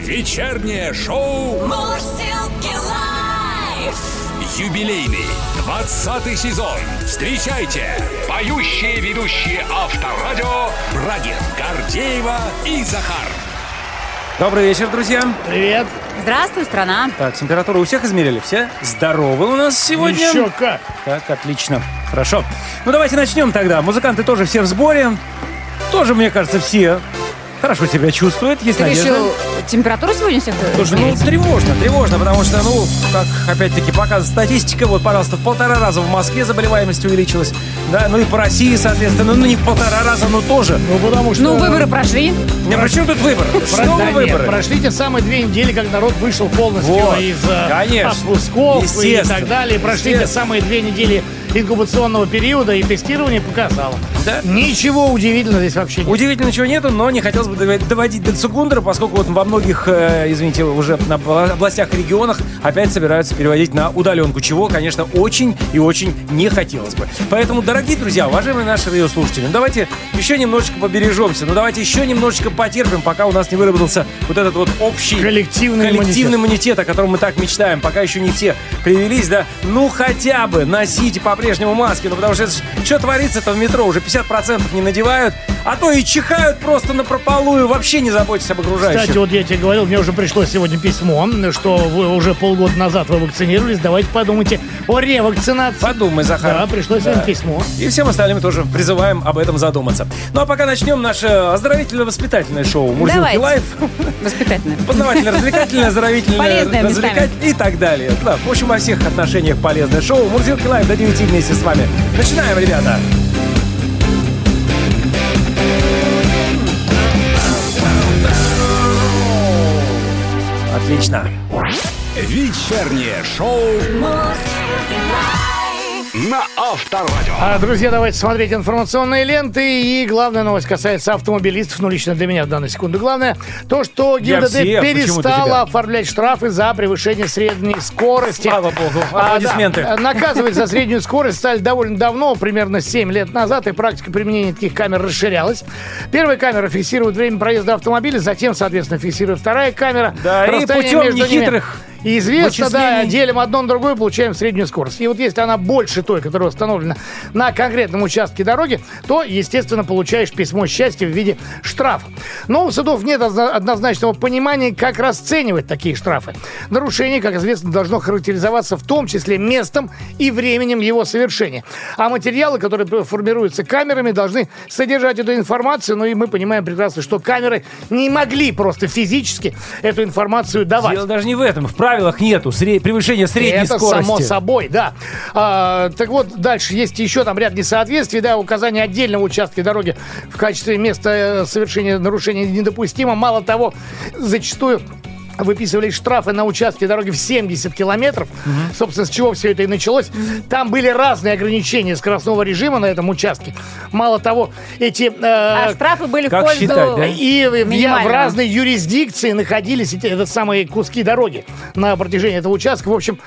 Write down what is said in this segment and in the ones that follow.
Вечернее шоу Мурзилки лайф. юбилейный 20 сезон. Встречайте поющие ведущие Авторадио Брагин, Гордеева и Захар. Добрый вечер, друзья. Привет. Здравствуй, страна. Так, температуру у всех измерили? Все здоровы у нас сегодня? Еще как. Так, отлично. Хорошо. Ну, давайте начнем тогда. Музыканты тоже все в сборе. Тоже, мне кажется, все хорошо себя чувствуют. Есть Ты надежда. решил температуру сегодня всех Слушай, ну тревожно, тревожно, потому что, ну, как опять-таки показывает статистика, вот, пожалуйста, в полтора раза в Москве заболеваемость увеличилась, да, ну и по России, соответственно, ну не в полтора раза, но тоже. Ну, потому что... Ну, выборы прошли. Не, при чем тут выбор? Про- Что да выборы? прошли те самые две недели, как народ вышел полностью Вот, из э, конечно. отпусков и так далее. Прошли те самые две недели инкубационного периода, и тестирование показало. Да. Ничего удивительного здесь вообще нет. Удивительно, ничего нету, но не хотелось бы доводить до Цугундера, поскольку вот во многих, э, извините, уже на обла- областях и регионах опять собираются переводить на удаленку, чего, конечно, очень и очень не хотелось бы. Поэтому, дорогие друзья, уважаемые наши радиослушатели, ну давайте еще немножечко побережемся, ну давайте еще немножечко потерпим, пока у нас не выработался вот этот вот общий Коллективный коллективный иммунитет, о котором мы так мечтаем, пока еще не все привились, да, ну хотя бы носите по-прежнему маски, ну потому что это ж- что творится-то в метро, уже 50% не надевают, а то и чихают просто напропалую, вообще не заботьтесь об окружающих. Кстати, вот я тебе говорил, мне уже пришло сегодня письмо, что вы уже полгода назад вы вакцинировались. Давайте подумайте о ревакцинации. Подумай, Захар. Да, пришло сегодня письмо. И всем остальным тоже призываем об этом задуматься. Ну а пока начнем наше оздоровительно-воспитательное шоу Мурзилки Live. Воспитательно. Познавательно-развлекательное, оздоровительное, развлекать и так далее. Да, в общем, во всех отношениях полезное шоу. Мурзилки Лайв до 9 вместе с вами. Начинаем, ребята. Отлично. Вечернее шоу лайф. На Авторадио. А, друзья, давайте смотреть информационные ленты. И главная новость касается автомобилистов. Ну, лично для меня в данную секунду. Главное, то, что ГИБДД всех, перестала оформлять штрафы за превышение средней скорости. Слава богу. А, Аплодисменты. да, наказывать за среднюю скорость стали довольно давно, примерно 7 лет назад, и практика применения таких камер расширялась. Первая камера фиксирует время проезда автомобиля, затем, соответственно, фиксирует вторая камера. Да, и путем между ними нехитрых и известно, да, делим одно на другое, получаем среднюю скорость. И вот если она больше той, которая установлена на конкретном участке дороги, то, естественно, получаешь письмо счастья в виде штрафа. Но у судов нет одно- однозначного понимания, как расценивать такие штрафы. Нарушение, как известно, должно характеризоваться в том числе местом и временем его совершения. А материалы, которые формируются камерами, должны содержать эту информацию. Ну и мы понимаем прекрасно, что камеры не могли просто физически эту информацию давать. Дело даже не в этом. В правилах нету сре- превышения средней Это скорости. само собой, да. А, так вот, дальше есть еще там ряд несоответствий, да, указание отдельного участка дороги в качестве места э, совершения нарушения недопустимо. Мало того, зачастую выписывались штрафы на участке дороги в 70 километров. Собственно, с чего все это и началось. Там были разные ограничения скоростного режима на этом участке. Мало того, эти... э, А штрафы были как в пользу... считать, да? и в, я- в разной юрисдикции находились эти это самые куски дороги на протяжении этого участка. В общем,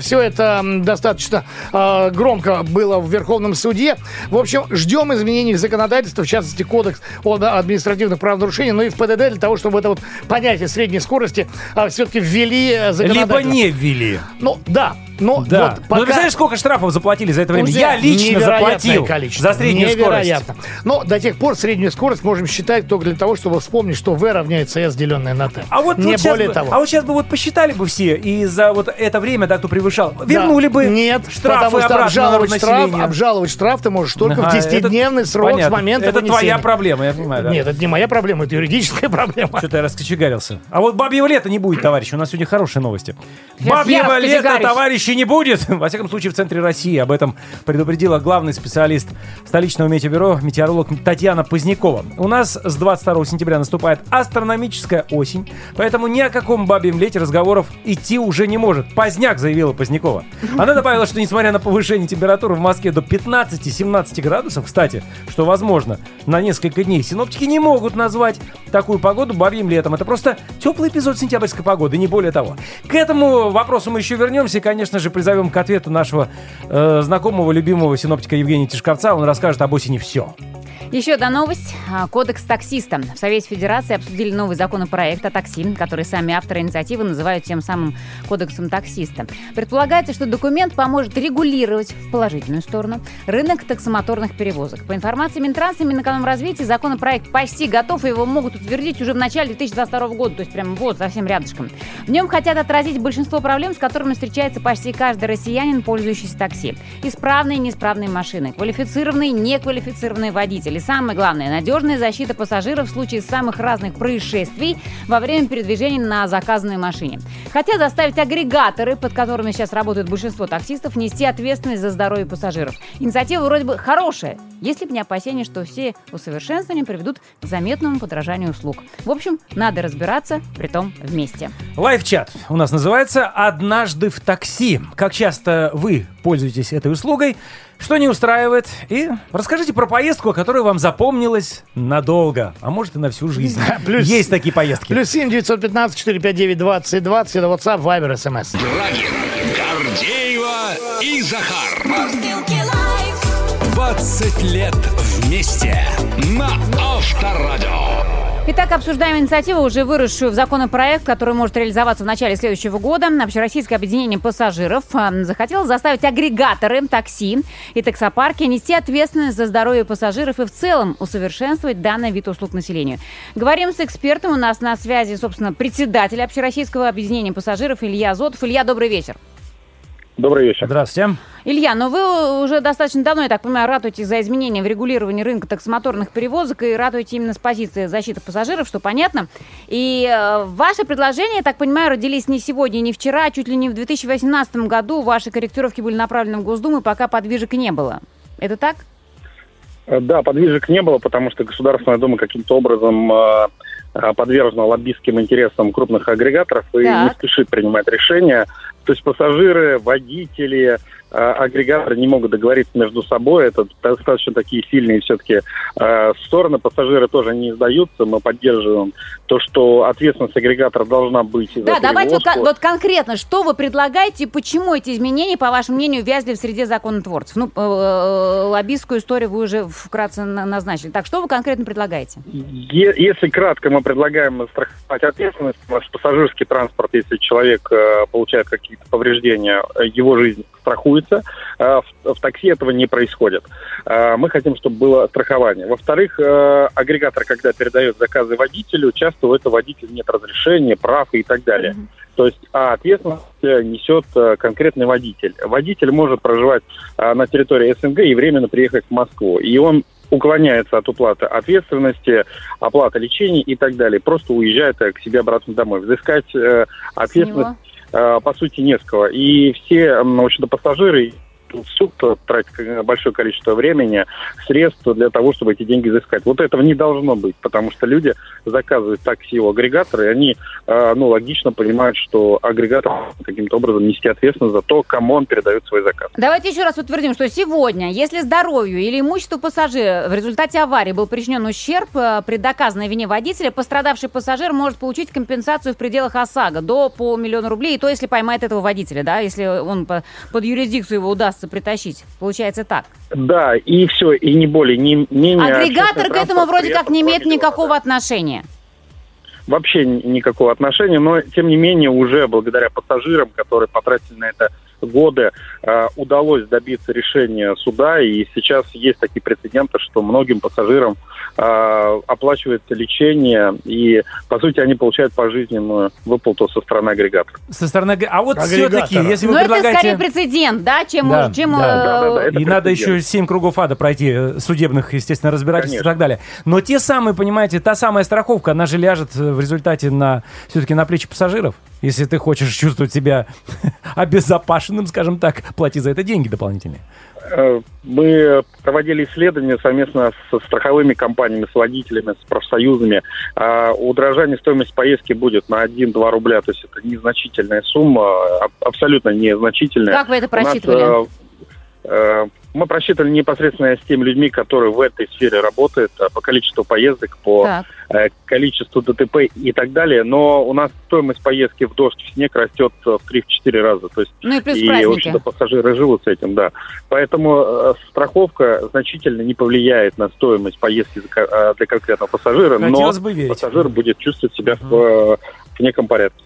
все это достаточно а, громко было в Верховном суде. В общем, ждем изменений в законодательство, в частности, кодекс о административных правонарушений, но и в ПДД для того, чтобы это вот понятие средней скорости все-таки ввели э, Либо законодательно. не ввели. Ну, да. Но Да. вот Ну, пока... ты представляешь, сколько штрафов заплатили за это время? Уже Я лично заплатил количество. за среднюю Невероятно. Но до тех пор среднюю скорость можем считать только для того, чтобы вспомнить, что V равняется S, деленное на T. А вот, Не вот сейчас более бы, того. А вот сейчас бы вот посчитали бы все, и за вот это время, да, кто превышал, Да. вернули бы Нет, штрафы потому что обжаловать штраф, обжаловать штраф ты можешь только Ага, в 10-дневный это срок понятно. с момента Это вынесения. твоя проблема, я понимаю, да? Нет, это не моя проблема, это юридическая проблема. Что-то я раскочегарился. А вот бабьего лета не будет, товарищи. У нас сегодня хорошие новости. Бабьего лета, раскочегарюсь. Товарищи, не будет. Во всяком случае, в центре России. Об этом предупредила главный специалист столичного метеобюро, метеоролог Татьяна Позднякова. У нас с 22 сентября наступает астрономическая осень, поэтому ни о каком бабьем лете разговоров идти уже не может. Поздняк, заявила Позднякова. Она добавила, что несмотря на повышение температуры в Москве до 15-17 градусов, кстати, что возможно на несколько дней, синоптики не могут назвать такую погоду бабьим летом. Это просто теплый эпизод сентябрьской погоды, не более того. К этому вопросу мы еще вернемся. Конечно конечно же, призовем к ответу нашего э, знакомого, любимого синоптика Евгения Тишковца. Он расскажет об осени все. Еще одна новость. А, Кодекс таксиста. В Совете Федерации обсудили новый законопроект о такси, который сами авторы инициативы называют тем самым Кодексом таксиста. Предполагается, что документ поможет регулировать в положительную сторону рынок таксомоторных перевозок. По информации Минтранса и Минэкономразвития, законопроект почти готов, и его могут утвердить уже в начале 2022 года, то есть прямо вот, совсем рядышком. В нем хотят отразить большинство проблем, с которыми встречается почти каждый россиянин, пользующийся такси. Исправные и неисправные машины, квалифицированные и неквалифицированные водители. Самое главное, надежная защита пассажиров в случае самых разных происшествий во время передвижения на заказанной машине. Хотят заставить агрегаторы, под которыми сейчас работает большинство таксистов, нести ответственность за здоровье пассажиров. Инициатива вроде бы хорошая, если бы не опасения, что все усовершенствования приведут к заметному подражанию услуг. В общем, надо разбираться, при том вместе. Лайв-чат у нас называется «Однажды в такси». Как часто вы пользуетесь этой услугой, что не устраивает, и расскажите про поездку, которая вам запомнилась надолго, а может и на всю жизнь. плюс- Есть такие поездки. Плюс 7 915 459 20 20. Это WhatsApp, Viber, SMS. Брагин, Гордеева и Захар. Мурзилки лайф. 20 лет вместе на Авторадио. Итак, обсуждаем инициативу, уже выросшую в законопроект, который может реализоваться в начале следующего года. Общероссийское объединение пассажиров э, захотело заставить агрегаторы такси и таксопарки нести ответственность за здоровье пассажиров и в целом усовершенствовать данный вид услуг населению. Говорим с экспертом. У нас на связи, собственно, председатель Общероссийского объединения пассажиров Илья Зотов. Илья, добрый вечер. Добрый вечер. Здравствуйте. Илья, ну вы уже достаточно давно, я так понимаю, ратуете за изменения в регулировании рынка таксомоторных перевозок и ратуете именно с позиции защиты пассажиров, что понятно. И э, ваши предложения, я так понимаю, родились не сегодня, не вчера, а чуть ли не в 2018 году. Ваши корректировки были направлены в Госдуму, и пока подвижек не было. Это так? Э, Да, подвижек не было, потому что Государственная Дума каким-то образом э, подвержена лоббистским интересам крупных агрегаторов и Так. не спешит принимать решения. То есть пассажиры, водители, э, агрегаторы не могут договориться между собой. Это достаточно такие сильные все-таки э, стороны. Пассажиры тоже не сдаются. Мы поддерживаем то, что ответственность агрегатора должна быть Да, давайте вот, вот конкретно, что вы предлагаете и почему эти изменения, по вашему мнению, вязли в среде законотворцев? Ну, э, лоббистскую историю вы уже вкратце на- назначили. Так, что вы конкретно предлагаете? Е- Если кратко, мы предлагаем страховать ответственность. Наш пассажирский транспорт, если человек э, получает какие-то повреждения, э, его жизнь страхуется. Э, в, в такси этого не происходит. Э, мы хотим, чтобы было страхование. Во-вторых, агрегатор, когда передает заказы водителю, часто у этого водителя нет разрешения, прав и так далее. То есть а ответственность несет конкретный водитель. Водитель может проживать на территории СНГ и временно приехать в Москву. И он уклоняется от уплаты ответственности, оплаты лечения и так далее. Просто уезжает к себе обратно домой. Взыскать э, ответственность, по сути, не с кого. И все, в общем-то, пассажиры в суд тратят э, большое количество времени, средств для того, чтобы эти деньги взыскать. Вот этого не должно быть, потому что люди заказывают такси у агрегатора, и они, э, ну, логично понимают, что агрегатор каким-то образом нести ответственность за то, кому он передает свой заказ. Давайте еще раз утвердим, что сегодня, если здоровью или имуществу пассажира в результате аварии был причинен ущерб э, при доказанной вине водителя, пострадавший пассажир может получить компенсацию в пределах ОСАГО до полмиллиона рублей, и то, если поймает этого водителя, да, если он по- под юрисдикцию его удастся притащить. Получается так. Да, и все, и не более, не менее... Агрегатор к этому вроде как не имеет никакого да. отношения. вообще ни- никакого отношения, но тем не менее уже благодаря пассажирам, которые потратили на это годы, э, удалось добиться решения суда, и сейчас есть такие прецеденты, что многим пассажирам э, оплачивается лечение, и по сути они получают пожизненную выплату со стороны агрегатора. Со стороны... А вот Агрегатора. все-таки, если вы Но это предлагаете... скорее прецедент, да, чем, Да, чем да, э, да, да, да, это И надо прецедент. еще семь кругов ада пройти, э, судебных, естественно, разбирательств и Конечно. так далее. Но те самые, понимаете, та самая страховка, она же ляжет э, в результате на все-таки на плечи пассажиров. Если ты хочешь чувствовать себя обезопасенным, скажем так, плати за это деньги дополнительные. Э, Мы проводили исследования совместно со страховыми компаниями, с водителями, с профсоюзами. А Удорожание стоимости поездки будет на 1-2 рубля, то есть это незначительная сумма, абсолютно незначительная. Как вы это У нас, просчитывали? э, э, Мы просчитывали непосредственно с теми людьми, которые в этой сфере работают, а, по количеству поездок, по Так. э, количеству ДТП и так далее. Но у нас стоимость поездки в дождь, в снег растет э, в 3-4 раза. То есть Ну и плюс и, в праздники. общем-то, пассажиры живут с этим, да. Поэтому э, страховка значительно не повлияет на стоимость поездки для конкретного пассажира, но Хотелось бы верить. пассажир будет чувствовать себя в, э, в неком порядке.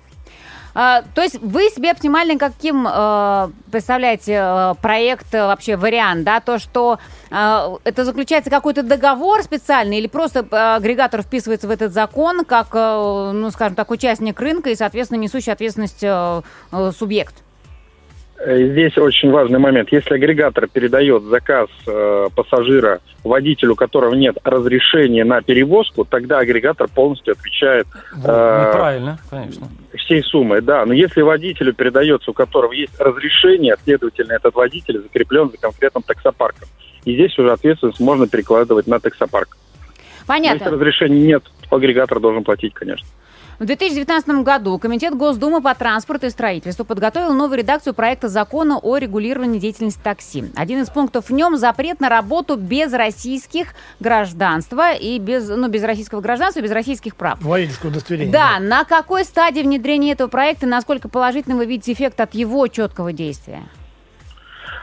А, то есть вы себе оптимально каким э, представляете э, проект, э, вообще вариант, да, то, что э, это заключается какой-то договор специальный или просто э, агрегатор вписывается в этот закон как, э, ну, скажем так, участник рынка и, соответственно, несущий ответственность э, э, субъект? Э, Здесь очень важный момент. Если агрегатор передает заказ э, пассажира водителю, у которого нет разрешения на перевозку, тогда агрегатор полностью отвечает э, правильно, конечно. всей суммой. Да, но если водителю передается, у которого есть разрешение, следовательно, этот водитель закреплен за конкретным таксопарком. И здесь уже ответственность можно перекладывать на таксопарк. Но Если Понятно. разрешения нет, то агрегатор должен платить, конечно. В 2019 году Комитет Госдумы по транспорту и строительству подготовил новую редакцию проекта закона о регулировании деятельности такси. Один из пунктов в нем запрет на работу без российских гражданства и без, ну, без российского гражданства и без российских прав. Водительское удостоверение. Да, на какой стадии внедрения этого проекта и насколько положительно вы видите эффект от его четкого действия?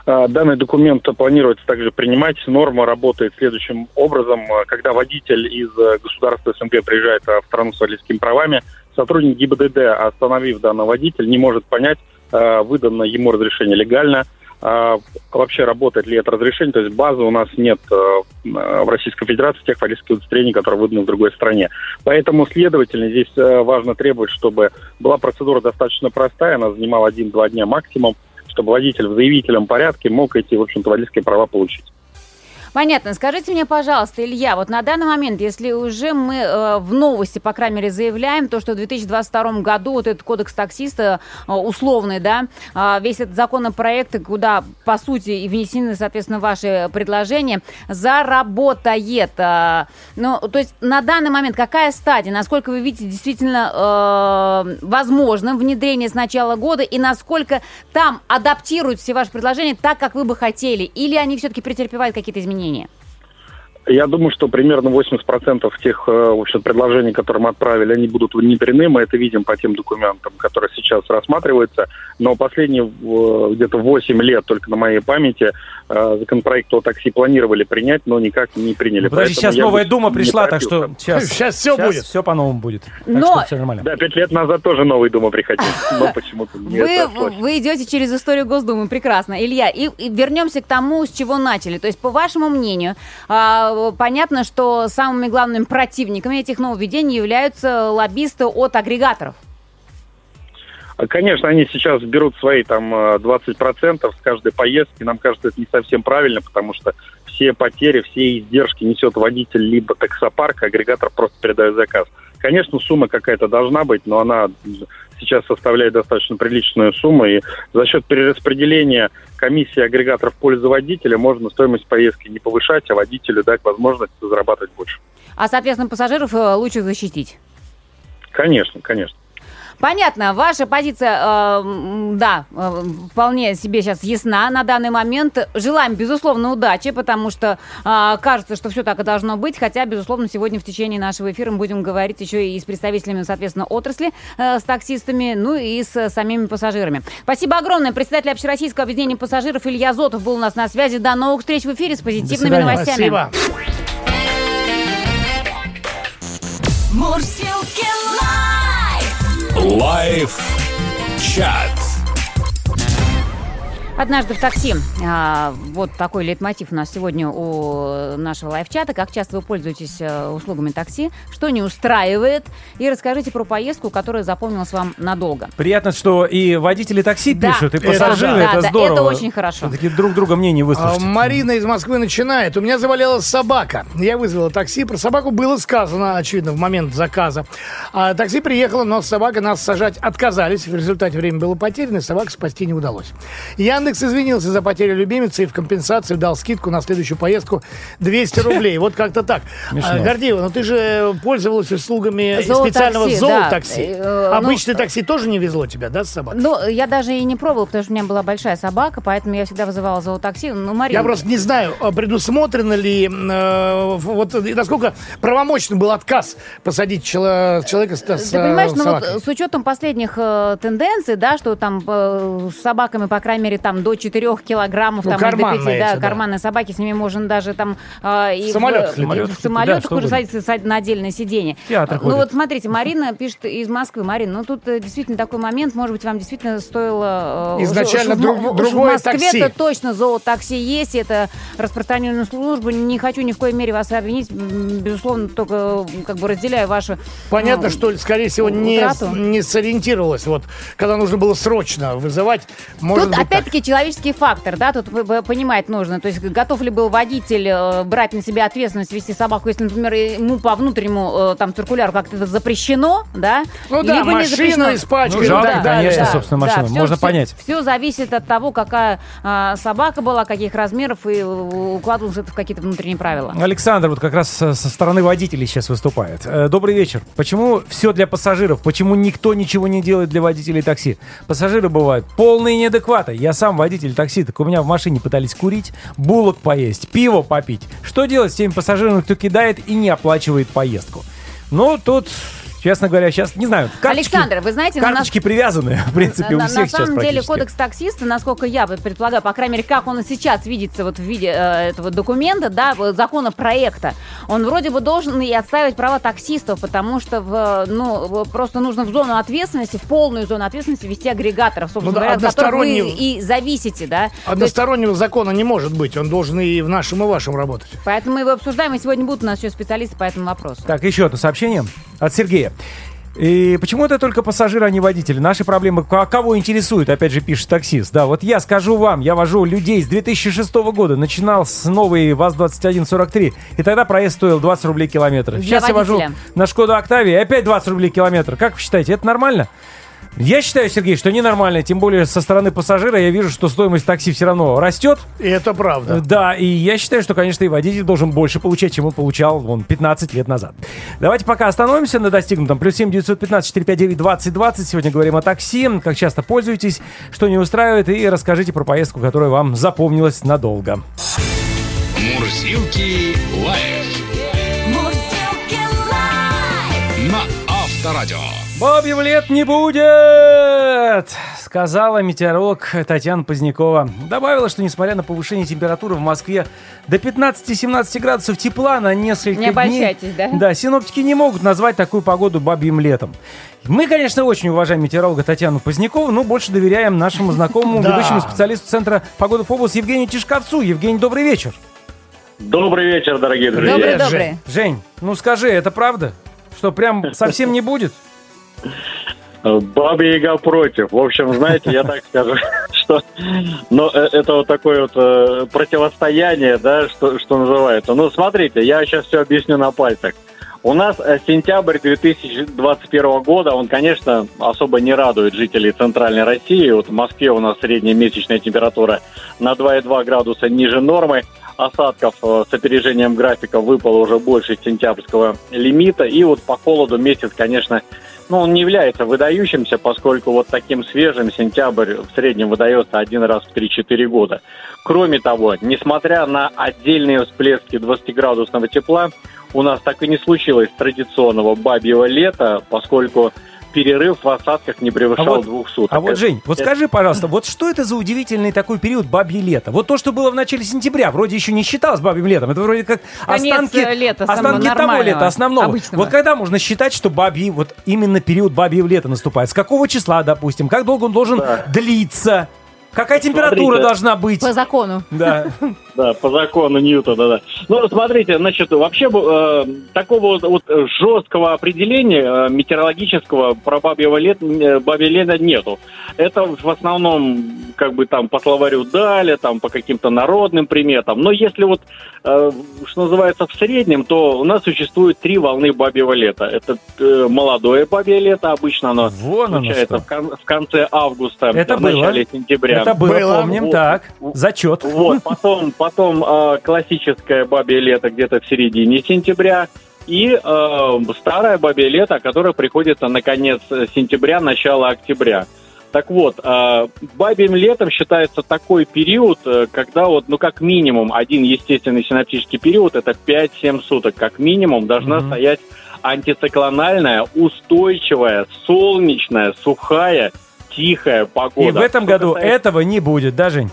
А, Данный документ планируется также принимать. Норма работает следующим образом. А, Когда водитель из э, государства СНГ приезжает а, в страну с водительскими правами, сотрудник ГИБДД, остановив данного водителя, не может понять, выдано ему разрешение легально, вообще работает ли это разрешение. То есть базы у нас нет в Российской Федерации тех водительских удостоверений, которые выданы в другой стране. Поэтому, следовательно, здесь э, важно требовать, чтобы была процедура достаточно простая, она занимала один-два дня максимум, чтобы водитель в заявительном порядке мог эти, в общем-то, водительские права получить. Понятно. Скажите мне, пожалуйста, Илья, вот на данный момент, если уже мы э, в новости, по крайней мере, заявляем то, что в 2022 году вот этот кодекс таксиста э, условный, да, э, весь этот законопроект, куда, по сути, и внесены, соответственно, ваши предложения, заработает. э, ну, то есть на данный момент какая стадия, насколько вы видите действительно э, возможным внедрение с начала года и насколько там адаптируют все ваши предложения так, как вы бы хотели, или они все-таки претерпевают какие-то изменения? здравоохранения. Я думаю, что примерно 80% тех э, в общем, предложений, которые мы отправили, они будут внедрены. Мы это видим по тем документам, которые сейчас рассматриваются. Но последние э, где-то 8 лет, только на моей памяти, э, законопроект о такси планировали принять, но никак не приняли. Подожди, Поэтому сейчас новая Дума пришла, так что сейчас, Сейчас всё будет. Все по-новому будет. Так Но- что все нормально. Да, пять лет назад тоже новый Дума приходил, но почему-то не Вы, идете через историю Госдумы, прекрасно. Илья, и, и вернемся к тому, с чего начали. То есть, по вашему мнению, а, понятно, что самыми главными противниками этих нововведений являются лоббисты от агрегаторов. А, Конечно, они сейчас берут свои там э, 20% с каждой поездки. Нам кажется, это не совсем правильно, потому что все потери, все издержки несет водитель либо таксопарк, а агрегатор просто передает заказ. Конечно, сумма какая-то должна быть, но она сейчас составляет достаточно приличную сумму, и за счет перераспределения комиссии агрегаторов в пользу водителя можно стоимость поездки не повышать, а водителю дать возможность зарабатывать больше. А, соответственно, пассажиров э, лучше защитить. Конечно, конечно. Понятно, ваша позиция, э, да, э, вполне себе сейчас ясна на данный момент. Желаем, безусловно, удачи, потому что э, кажется, что все так и должно быть. Хотя, безусловно, сегодня в течение нашего эфира мы будем говорить еще и с представителями, соответственно, отрасли, э, с таксистами, ну и с самими пассажирами. Спасибо огромное. Председатель Общероссийского объединения пассажиров Илья Зотов был у нас на связи. До новых встреч в эфире с позитивными новостями. Спасибо. Мурсилки лайф. Чат. Однажды в такси. А, вот такой лейтмотив у нас сегодня у нашего лайв-чата. Как часто вы пользуетесь э, услугами такси? Что не устраивает? И расскажите про поездку, которая запомнилась вам надолго. Приятно, что и водители такси Да. пишут, и Это пассажиры, да. это Да, здорово. это очень хорошо. Все-таки друг друга мнение А, выслушать. Марина из Москвы начинает. У меня заболела собака. Я вызвала такси. Про собаку было сказано, очевидно, в момент заказа. А такси приехало, но собака нас сажать отказались. В результате время было потеряно, и собаку спасти не удалось. Я Яндекс извинился за потерю любимицы и в компенсацию дал скидку на следующую поездку 200 рублей. Вот как-то так. А, Гордеева, ну ты же пользовалась услугами Зоотакси, специального да. зоотакси. Э, ну, Обычное такси тоже не везло тебя, да, с собакой? Ну, я даже и не пробовала, потому что у меня была большая собака, поэтому я всегда вызывала зоотакси. Ну, Марина, Я просто не знаю, а предусмотрено ли, э, вот и насколько правомочен был отказ посадить чело- человека с, с Ты понимаешь, э, ну собакой. вот с учетом последних э, тенденций, да, что там э, с собаками, по крайней мере, там до 4 килограммов, Ну, там, или до карманные 5, да, эти, да. карманные собаки, с ними можно даже там э, и В самолетах в, летать. и в самолетах Да, уже садиться сад- на отдельное сиденье. Театр ну ходит. вот смотрите, Марина пишет из Москвы. Марина, ну тут э, действительно такой момент, может быть, вам действительно стоило... э, Изначально уж- друг- уж в другое Москве-то такси. точно зоотакси есть, это распространенная служба. Не хочу ни в коей мере вас обвинить, безусловно, только э, как бы разделяю ваши... Понятно, ну, что, скорее всего, не, утрату. не сориентировалась. Вот, когда нужно было срочно вызывать, может Тут опять-таки человеческий фактор, да, тут понимать нужно. То есть готов ли был водитель э, брать на себя ответственность вести собаку, если, например, ему по внутреннему э, там циркуляру как-то это запрещено, да? Ну да, либо запрещено. испачкали Ну, и жалко, далее. конечно, собственно, машину. Можно понять. Все зависит от того, какая а, собака была, каких размеров, и укладывалось это в какие-то внутренние правила. Александр вот как раз со со стороны водителей сейчас выступает. Э, Добрый вечер. Почему все для пассажиров? Почему никто ничего не делает для водителей такси? Пассажиры бывают полные неадекваты. Я сам водитель такси, так у меня в машине пытались курить, булок поесть, пиво попить. Что делать с теми пассажирами, кто кидает и не оплачивает поездку? Ну, тут, честно говоря, сейчас, не знаю, карточки, Александр, вы знаете, на нас- карточки привязаны, в принципе, у на, всех на сейчас самом деле кодекс таксиста, насколько я предполагаю, по крайней мере, как он сейчас видится вот в виде э, этого документа, да, вот законопроекта, он вроде бы должен и отстаивать права таксистов, потому что в, ну, просто нужно в зону ответственности, в полную зону ответственности вести агрегаторов, собственно Ну да, говоря, от которых вы одностороннего- и зависите, да. То есть, Одностороннего закона не может быть. Он должен и в нашем, и в вашем работать. поэтому мы его обсуждаем, и сегодня будут у нас еще специалисты по этому вопросу. Так, еще одно сообщение от Сергея. И почему это только пассажиры, а не водители? Наши проблемы ко- кого интересуют, опять же, пишет таксист. Да, вот я скажу вам, я вожу людей с 2006 года, начинал с новой ВАЗ-2143, и тогда проезд стоил 20 рублей километр. Для Сейчас я вожу водителя. на Шкоду Октавии, опять 20 рублей километр. Как вы считаете, это нормально? Я считаю, Сергей, что ненормально, тем более со стороны пассажира я вижу, что стоимость такси все равно растет, И это правда. да, и я считаю, что, конечно, и водитель должен больше получать, чем он получал вон, 15 лет назад. Давайте пока остановимся на достигнутом. Плюс 7 915 459 20 20. Сегодня говорим о такси. Как часто пользуетесь, что не устраивает, и расскажите про поездку, которая вам запомнилась надолго. Мурзилки лайф Мурзилки лайф. на Авторадио. Бабьего лет не будет, сказала метеоролог Татьяна Позднякова. Добавила, что несмотря на повышение температуры в Москве до 15-17 градусов тепла на несколько Не дней... обольщайтесь, да? Да, синоптики не могут назвать такую погоду бабьим летом. Мы, конечно, очень уважаем метеоролога Татьяну Позднякову, но больше доверяем нашему знакомому ведущему специалисту Центра погоды Фобус Евгению Тишковцу. Евгений, добрый вечер. Добрый вечер, дорогие друзья. Добрый, добрый. Жень, ну скажи, это правда? Что, прям совсем не будет? Баба Яга против. В общем, знаете, я так скажу, что ну, э, это вот такое вот э, противостояние, да, что, что называется. Ну, смотрите, я сейчас все объясню на пальцах. У нас э, сентябрь 2021 года, он, конечно, особо не радует жителей Центральной России. Вот в Москве у нас средняя месячная температура на 2,2 градуса ниже нормы. Осадков э, с опережением графика выпало уже больше сентябрьского лимита. И вот по холоду месяц, конечно, ну, он не является выдающимся, поскольку вот таким свежим сентябрь в среднем выдается один раз в 3-4 года. Кроме того, несмотря на отдельные всплески 20-градусного тепла, у нас так и не случилось традиционного бабьего лета, поскольку перерыв в осадках не превышал А вот- двух суток. А вот, Жень, вот Это- скажи, пожалуйста, вот что это за удивительный такой период бабье лето? Вот то, что было в начале сентября, вроде еще не считалось бабьим летом. Это вроде как Конец, останки, э, лета останки того лета, основного. обычного. Вот когда можно считать, что бабьи, вот именно период бабьего лета наступает? С какого числа, допустим? Как долго он должен Да. длиться? Какая температура Смотрите. должна быть? По закону. Да. Да, по закону Ньютона, да. Ну, смотрите, значит, вообще э, такого вот, вот жесткого определения э, метеорологического про бабьего лет, э, бабье лето нету. Это в основном, как бы там по словарю дали, там по каким-то народным приметам. Но если вот, э, что называется, в среднем, то у нас существует три волны бабьего лета. Это э, молодое бабье лето, обычно оно Вон оно случается в, кон- в конце августа, Это в было. начале сентября. Это было, Было. помним, Вот. так. Зачет. Вот, потом, потом э, классическое бабье лето где-то в середине сентября. И э, старое бабье лето, которое приходится на конец сентября, начало октября. Так вот, э, бабьим летом считается такой период, э, когда вот, ну, как минимум, один естественный синаптический период, это 5-7 суток, как минимум, должна Мгм. стоять антициклональная, устойчивая, солнечная, сухая, тихая погода. И в этом Что году касается- этого не будет, да, Жень?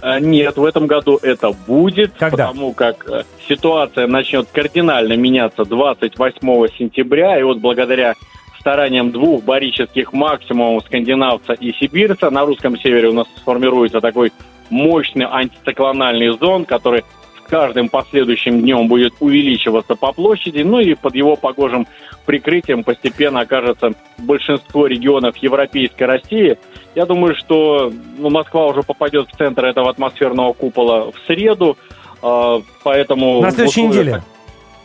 Э, Нет, в этом году это будет, Когда? потому как э, ситуация начнет кардинально меняться 28 сентября, и вот благодаря стараниям двух барических максимумов скандинавца и сибирца на русском севере у нас сформируется такой мощный антициклональный зон, который каждым последующим днем будет увеличиваться по площади, ну и под его погожим прикрытием постепенно окажется большинство регионов Европейской России. Я думаю, что ну, Москва уже попадет в центр этого атмосферного купола в среду, э, поэтому... На следующей условиях- неделе.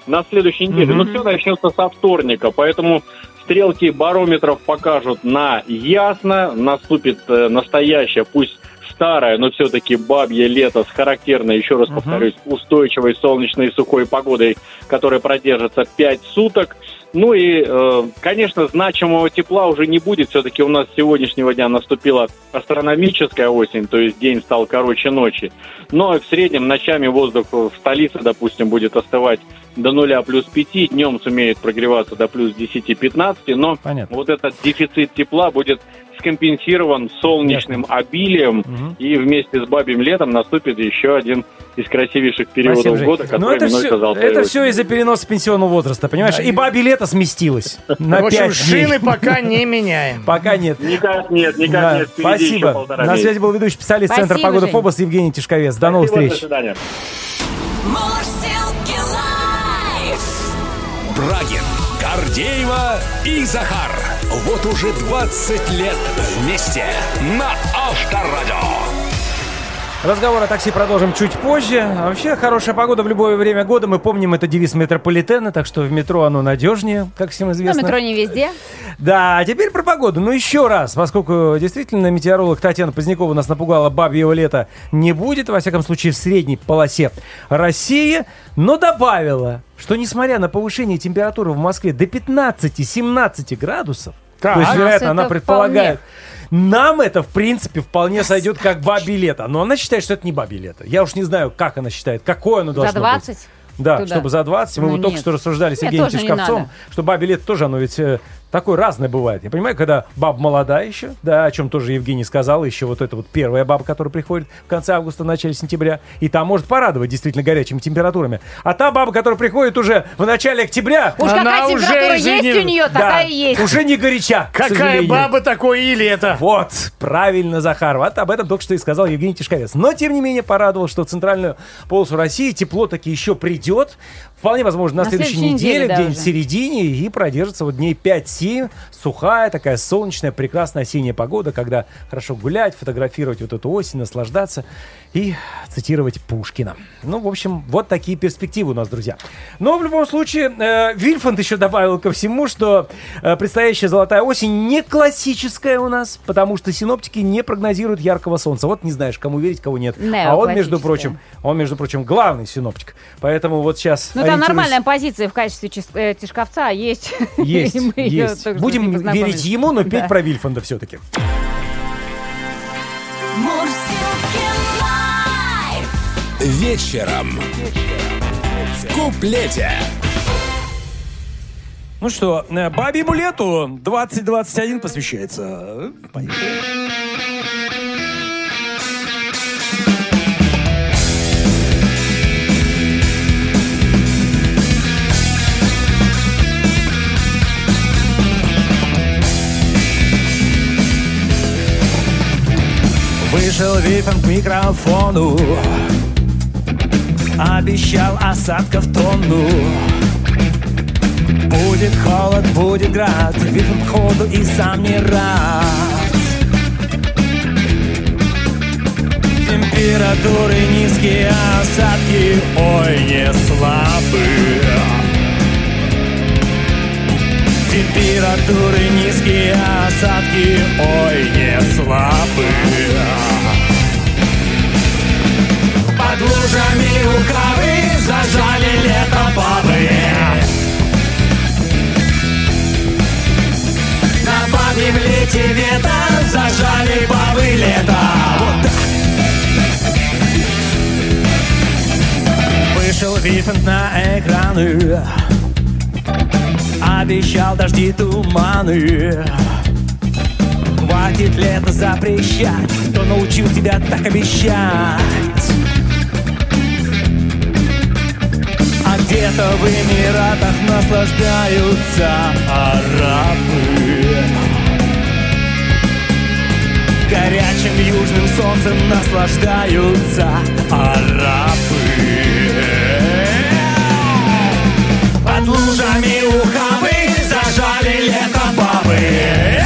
На следующей неделе. Мгм. Но все начнется со вторника, поэтому стрелки барометров покажут на ясно, наступит э, настоящее, пусть старое, но все-таки бабье лето с характерной, еще раз повторюсь, устойчивой солнечной и сухой погодой, которая продержится 5 суток. Ну и, э, конечно, значимого тепла уже не будет. Все-таки у нас с сегодняшнего дня наступила астрономическая осень, то есть день стал короче ночи. Но в среднем ночами воздух в столице, допустим, будет остывать до нуля плюс 5, днем сумеет прогреваться до плюс 10-15, но Понятно. вот этот дефицит тепла будет скомпенсирован солнечным обилием, Мгм. и вместе с бабьим летом наступит еще один из красивейших периодов Спасибо, года, Ну, который это именуется все, «Золотая это осень». все из-за переноса пенсионного возраста, понимаешь? И бабе лето сместилось на В общем, 5 дней. шины пока не меняем. Пока нет. Никак нет, никак Да, нет. Впереди Спасибо. На связи был ведущий специалист Центра Спасибо, погоды Жень. Фобос Евгений Тишковец. До новых встреч. До свидания. Брагин, Гордеева и Захар. Вот уже 20 лет вместе на Авторадио. Разговор о такси продолжим чуть позже. А вообще, хорошая погода в любое время года. Мы помним, это девиз метрополитена, так что в метро оно надежнее, как всем Ну, известно. метро не везде. Да, а теперь про погоду. Ну, еще раз, поскольку действительно метеоролог Татьяна Позднякова нас напугала, бабьего лета не будет, во всяком случае, в средней полосе России, но добавила, что несмотря на повышение температуры в Москве до 15-17 градусов, Так. то есть, вероятно, она предполагает, нам это, в принципе, вполне сойдет как бабье лето. Но она считает, что это не бабье лето. Я уж не знаю, как она считает, какое оно За должно быть. 20? Да, Туда. чтобы за 20. Мы Ну, вот только нет. что рассуждали с Евгением Тишковцом, что бабе лет тоже оно ведь э, такое разное бывает. Я понимаю, когда баба молодая еще, да, о чем тоже Евгений сказал, еще вот эта вот первая баба, которая приходит в конце августа, начале сентября, и та может порадовать действительно горячими температурами. А та баба, которая приходит уже в начале октября, Уж Она какая уже, температура есть извини, у нее, да, такая и есть. уже не горяча, к Какая сожалению. баба, такое и лето. Вот, правильно, Захар. Вот об этом только что и сказал Евгений Тишковец. Но, тем не менее, порадовал, что в центральную полосу России тепло таки еще придет. Вполне возможно, на, На следующей, следующей неделе, неделе, где-нибудь в середине, и продержится вот дней 5-7. Сухая, такая солнечная, прекрасная осенняя погода, когда хорошо гулять, фотографировать вот эту осень, наслаждаться и цитировать Пушкина. Ну, в общем, вот такие перспективы у нас, друзья. Но в любом случае, э, Вильфанд еще добавил ко всему, что э, предстоящая золотая осень не классическая у нас, потому что синоптики не прогнозируют яркого солнца. Вот не знаешь, кому верить, кому нет. А он, между прочим, он, между прочим, главный синоптик. Поэтому вот сейчас Ну, там нормальная позиция в качестве чис- э, Тишковца есть. Есть, есть. с Будем верить ему, но петь Да. про Вильфанда все-таки. Вечером. В куплете. Ну что, э, бабьему лету 2021 посвящается. Поехали. Вышел Вифен к микрофону Обещал осадков тонну. Будет холод, будет град к ходу и сам не рад. Температуры низкие, осадки Ой, не слабые. Температуры низкие, осадки Ой, не слабые рукавы зажали лето бабы. На бабьем лете вето зажали бабы лето. Вот так. Вышел Вифант на экраны Обещал дожди туманы Хватит лето запрещать Кто научил тебя так обещать? Где-то в Эмиратах наслаждаются арабы Горячим южным солнцем наслаждаются арабы Под лужами ухабы зажали лето бабы.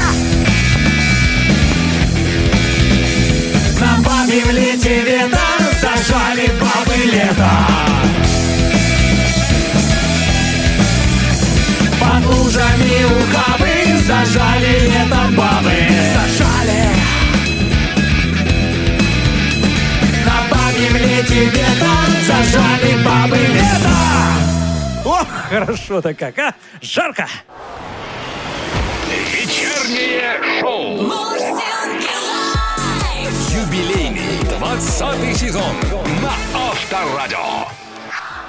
На бабьем лете вето зажали бабы лето. Зажали лето бабы. Зажали. На бабьем лете вето зажали бабы лето. Ох, хорошо-то как, а? Жарко! Вечернее шоу. Юбилейный 20 сезон на Авторадио.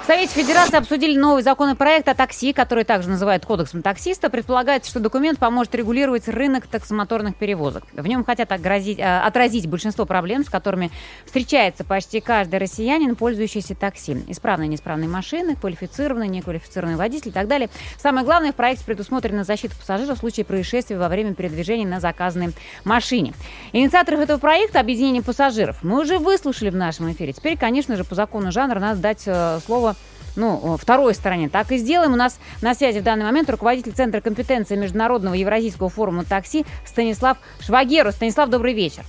Совете Федерации обсудили новый законопроект о такси, который также называют кодексом таксиста. Предполагается, что документ поможет регулировать рынок таксомоторных перевозок. В нем хотят огрозить- э, отразить большинство проблем, с которыми встречается почти каждый россиянин, пользующийся такси. Исправные и неисправные машины, квалифицированные, неквалифицированные водители и так далее. Самое главное, в проекте предусмотрена защита пассажиров в случае происшествия во время передвижения на заказанной машине. Инициаторов этого проекта – объединение пассажиров. Мы уже выслушали в нашем эфире. Теперь, конечно же, по закону жанра надо дать э, слово ну, второй стороне. Так и сделаем. У нас на связи в данный момент руководитель Центра компетенции Международного Евразийского форума такси Станислав Швагеру. Станислав, добрый вечер.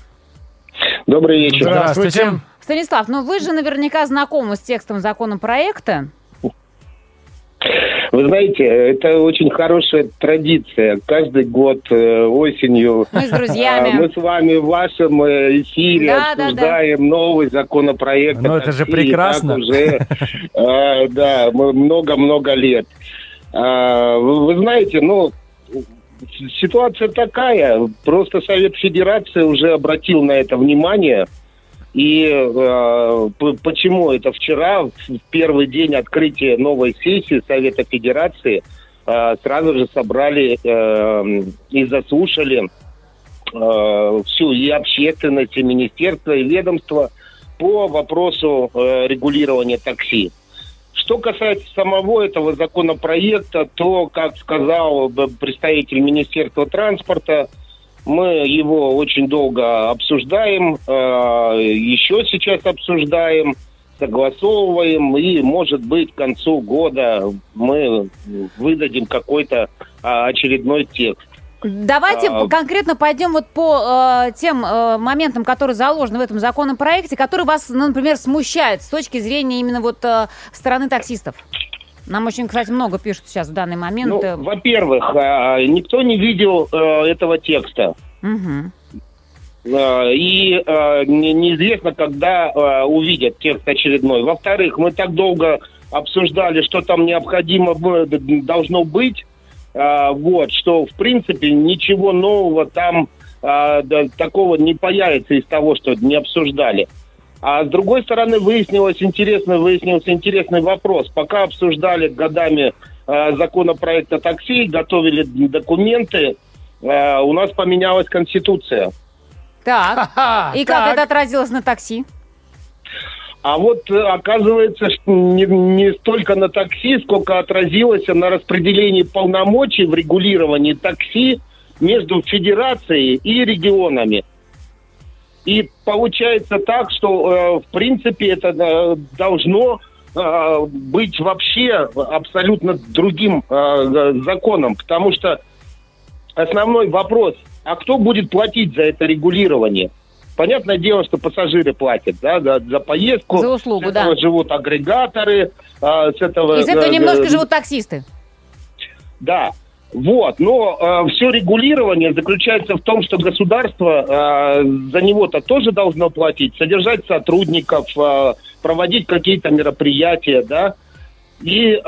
Добрый вечер. Здравствуйте. Станислав, ну вы же наверняка знакомы с текстом законопроекта. Вы знаете, это очень хорошая традиция. Каждый год э, осенью Мы с друзьями. а, мы с вами в вашем э, эфире Да, да, обсуждаем новый законопроект. Ну, о это же прекрасно. Уже, э, да, мы много-много лет. А, Вы вы знаете, ну, ситуация такая. Просто Совет Федерации уже обратил на это внимание. И э, почему это вчера, в первый день открытия новой сессии Совета Федерации, э, сразу же собрали э, и заслушали э, всю и общественность, и министерство, и ведомство по вопросу э, регулирования такси. Что касается самого этого законопроекта, то, как сказал б- представитель Министерства транспорта, мы его очень долго обсуждаем, э, еще сейчас обсуждаем, согласовываем, и, может быть, к концу года мы выдадим какой-то а, очередной текст. Давайте А. конкретно пойдем вот по э, тем э, моментам, которые заложены в этом законопроекте, которые вас, ну, например, смущают с точки зрения именно вот э, стороны таксистов. Нам очень, кстати, много пишут сейчас в данный момент. Ну, во-первых, а, никто не видел э, этого текста. Э, И э, не- неизвестно, когда увидят текст очередной. Во-вторых, мы так долго обсуждали, что там необходимо должно быть, вот, что, в принципе, ничего нового там такого не появится из того, что не обсуждали. А с другой стороны, выяснилось интересный, выяснился интересный вопрос. Пока обсуждали годами э, законопроект о такси, готовили документы, э, у нас поменялась конституция. Так. Ха-ха, И как так. это отразилось на такси? А вот э, оказывается, что не, не столько на такси, сколько отразилось на распределении полномочий в регулировании такси между федерацией и регионами. И получается так, что э, в принципе это э, должно э, быть вообще абсолютно другим э, законом, потому что основной вопрос, а кто будет платить за это регулирование? Понятное дело, что пассажиры платят да, за, за поездку. За услугу, с этого да. живут агрегаторы, а, с этого... Из этого э, немножко э, живут таксисты. Да. Вот, но все регулирование заключается в том, что государство э, за него-то тоже должно платить, содержать сотрудников, э, проводить какие-то мероприятия, да. И э,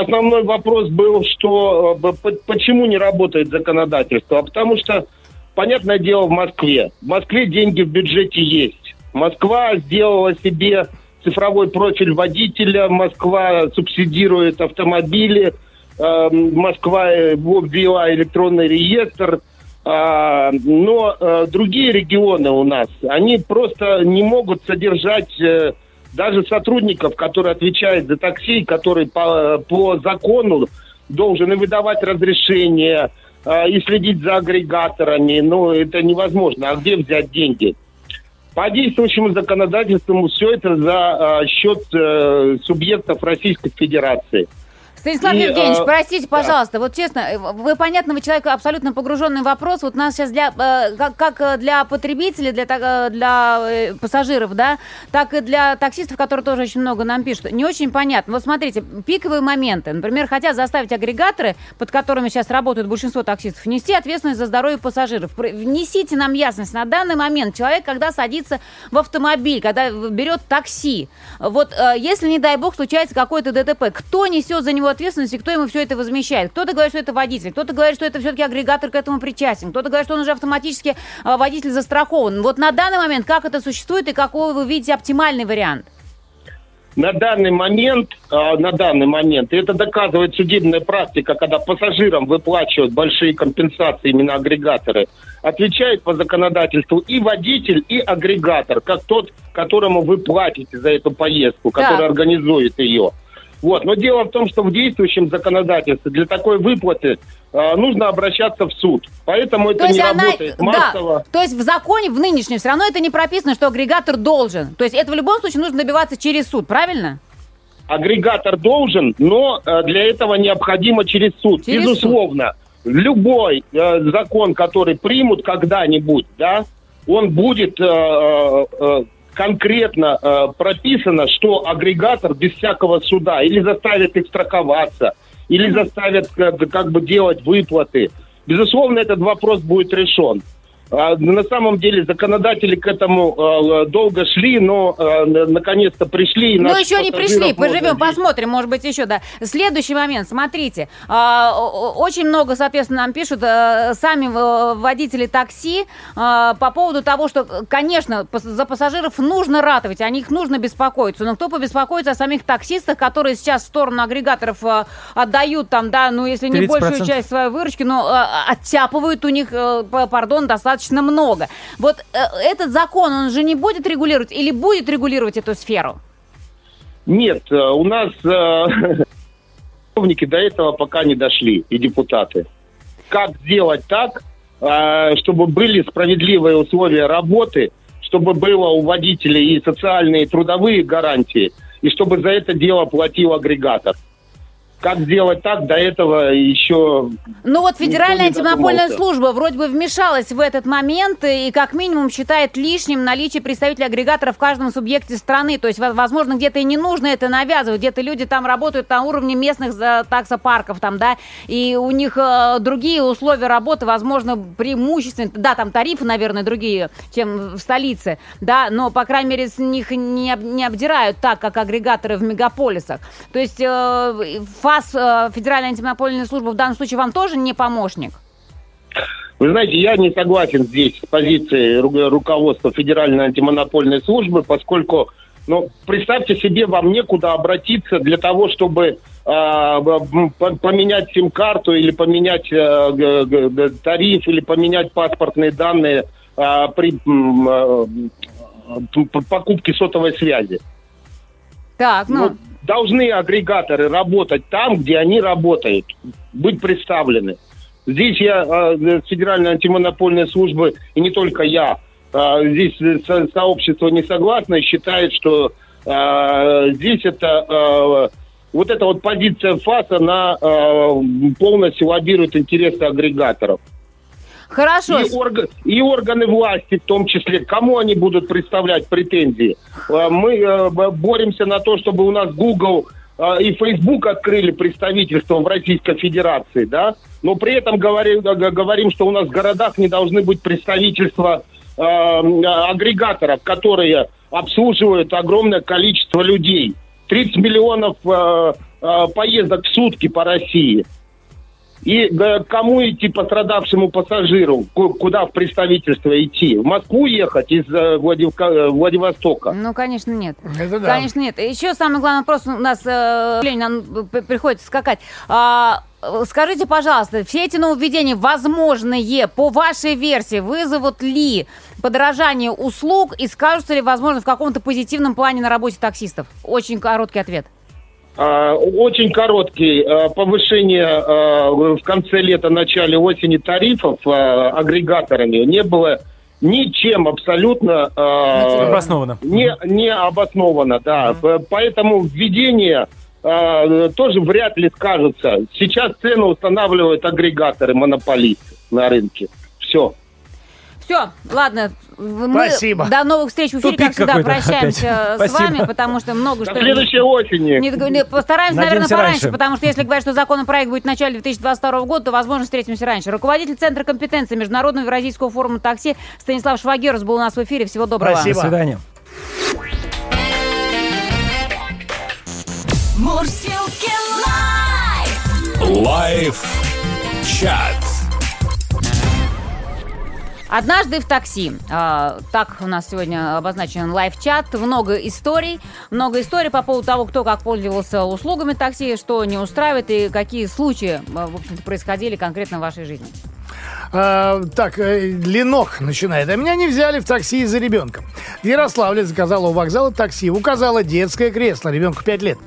основной вопрос был, что э, почему не работает законодательство? А потому что, понятное дело, в Москве. В Москве деньги в бюджете есть. Москва сделала себе цифровой профиль водителя, Москва субсидирует автомобили, э, Москва э, ввела электронный реестр. А, но э, другие регионы у нас, они просто не могут содержать э, даже сотрудников, которые отвечают за такси, который по, по закону должен выдавать разрешение, и следить за агрегаторами. Ну, это невозможно. А где взять деньги? По действующему законодательству все это за счет субъектов Российской Федерации. Станислав И, Евгеньевич, э, простите, пожалуйста, вот честно, э, вы понятно, вы человек абсолютно погруженный вопрос. Вот у нас сейчас для, э, как, для потребителей, для, для пассажиров, да, так и для таксистов, которые тоже очень много нам пишут, не очень понятно. Вот смотрите, пиковые моменты, например, хотят заставить агрегаторы, под которыми сейчас работают большинство таксистов, нести ответственность за здоровье пассажиров. Внесите нам ясность на данный момент. Человек, когда садится в автомобиль, когда берет такси, вот если, не дай бог, случается какое-то ДТП, кто несет за него ответственность и кто ему все это возмещает? Кто-то говорит, что это водитель, кто-то говорит, что это все-таки агрегатор к этому причастен, кто-то говорит, что он уже автоматически э, водитель застрахован. Вот на данный момент как это существует и какой вы видите оптимальный вариант? На данный момент, а, на данный момент, и это доказывает судебная практика, когда пассажирам выплачивают большие компенсации именно агрегаторы, отвечает по законодательству и водитель, и агрегатор, как тот, которому вы платите за эту поездку, который Так. организует ее. Вот. Но дело в том, что в действующем законодательстве для такой выплаты а, нужно обращаться в суд. Поэтому это то не она, работает массово. да, то есть в законе, в нынешнем, все равно это не прописано, что агрегатор должен. То есть это в любом случае нужно добиваться через суд, правильно? агрегатор должен, но э, для этого необходимо через суд. Через Безусловно, любой э, закон, который примут когда-нибудь, да, он будет э, э, э, конкретно э, прописано, что агрегатор без всякого суда или заставит их страховаться, или заставит э, как бы делать выплаты. Безусловно, этот вопрос будет решен. А, На самом деле законодатели к этому э, долго шли, но на- наконец-то пришли. и Ну, наших еще не пришли, поживем, посмотрим, может быть, еще, да. Следующий момент, смотрите, а, очень много, соответственно, нам пишут э, сами э, водители такси по поводу того, что, конечно, за пассажиров нужно ратовать, о них нужно беспокоиться, но кто побеспокоится о самих таксистах, которые сейчас в сторону агрегаторов э, отдают там, да, ну, если не 30%. большую часть своей выручки, но оттяпывают у них, пардон, достаточно много. Вот э, этот закон, он же не будет регулировать или будет регулировать эту сферу? Нет, э, у нас э, чиновники до этого пока не дошли, и депутаты. Как сделать так, э, чтобы были справедливые условия работы, чтобы было у водителей и социальные, и трудовые гарантии, и чтобы за это дело платил агрегатор. Как сделать так, до этого еще... Ну вот Федеральная антимонопольная служба вроде бы вмешалась в этот момент и как минимум считает лишним наличие представителей агрегатора в каждом субъекте страны. То есть, во- возможно, где-то и не нужно это навязывать, где-то люди там работают на уровне местных за- таксопарков, там, да, и у них э, другие условия работы, возможно, преимущественно, да, там тарифы, наверное, другие, чем в столице, да, но, по крайней мере, с них не, не обдирают так, как агрегаторы в мегаполисах. То есть э, ФАС, э, Федеральная антимонопольная служба, в данном случае вам тоже не помощник? Вы знаете, я не согласен здесь с позицией ру- руководства Федеральной антимонопольной службы, поскольку, ну, представьте себе, вам некуда обратиться для того, чтобы а, поменять сим-карту или поменять э, тариф или поменять паспортные данные а, при э, покупке сотовой связи. Так, ну, Ну, должны агрегаторы работать там, где они работают, быть представлены. Здесь я э, с Федеральной антимонопольной службы, и не только я, э, здесь э, со- сообщество не согласно и считает, что э, здесь это вот эта вот позиция ФАС, она полностью лоббирует интересы агрегаторов. Хорошо. И, орга- и органы власти в том числе, кому они будут представлять претензии. Э, Мы э, боремся на то, чтобы у нас Google э, и Facebook открыли представительство в Российской Федерации, да, но при этом говорим, говорим, что у нас в городах не должны быть представительства э, агрегаторов, которые обслуживают огромное количество людей. 30 миллионов э, поездок в сутки по России. И э, кому идти пострадавшему пассажиру? Ку- Куда в представительство идти? В Москву ехать из э, Владивка- э, Владивостока? Ну, конечно, нет. Это да. Конечно, нет. Еще самый главный вопрос у нас, э, Лень, нам приходится скакать. А, скажите, пожалуйста, все эти нововведения возможные, по вашей версии, вызовут ли подорожание услуг и скажутся ли, возможно, в каком-то позитивном плане на работе таксистов? Очень короткий ответ. А, Очень короткий. а, Повышение а, в конце лета, начале осени тарифов агрегаторами не было ничем абсолютно Обоснованно. не, не обосновано, да. П- Поэтому введение тоже вряд ли скажется. Сейчас цену устанавливают агрегаторы, монополисты на рынке. Все. Все, ладно. Мы Спасибо. До новых встреч в эфире, Тупик как всегда, прощаемся опять. с Спасибо. вами, потому что много До что... следующей осени. Не не, постараемся, наверное, Надеемся, пораньше, раньше. потому что если говорить, что законопроект будет в начале 2022 года, то, возможно, встретимся раньше. Руководитель Центра компетенции Международного Евразийского форума такси Станислав Швагерус был у нас в эфире. Всего доброго. До Спасибо. свидания. Мурзилки Live. Live chat. Однажды в такси. А, так у нас сегодня обозначен live chat. Много историй. Много историй по поводу того, кто как пользовался услугами такси, что не устраивает и какие случаи, а, в общем-то, происходили конкретно в вашей жизни. А, так, э, Ленок начинает. А меня не взяли в такси из-за ребенка. В Ярославле заказала у вокзала такси. Указала детское кресло. Ребенку 5 лет.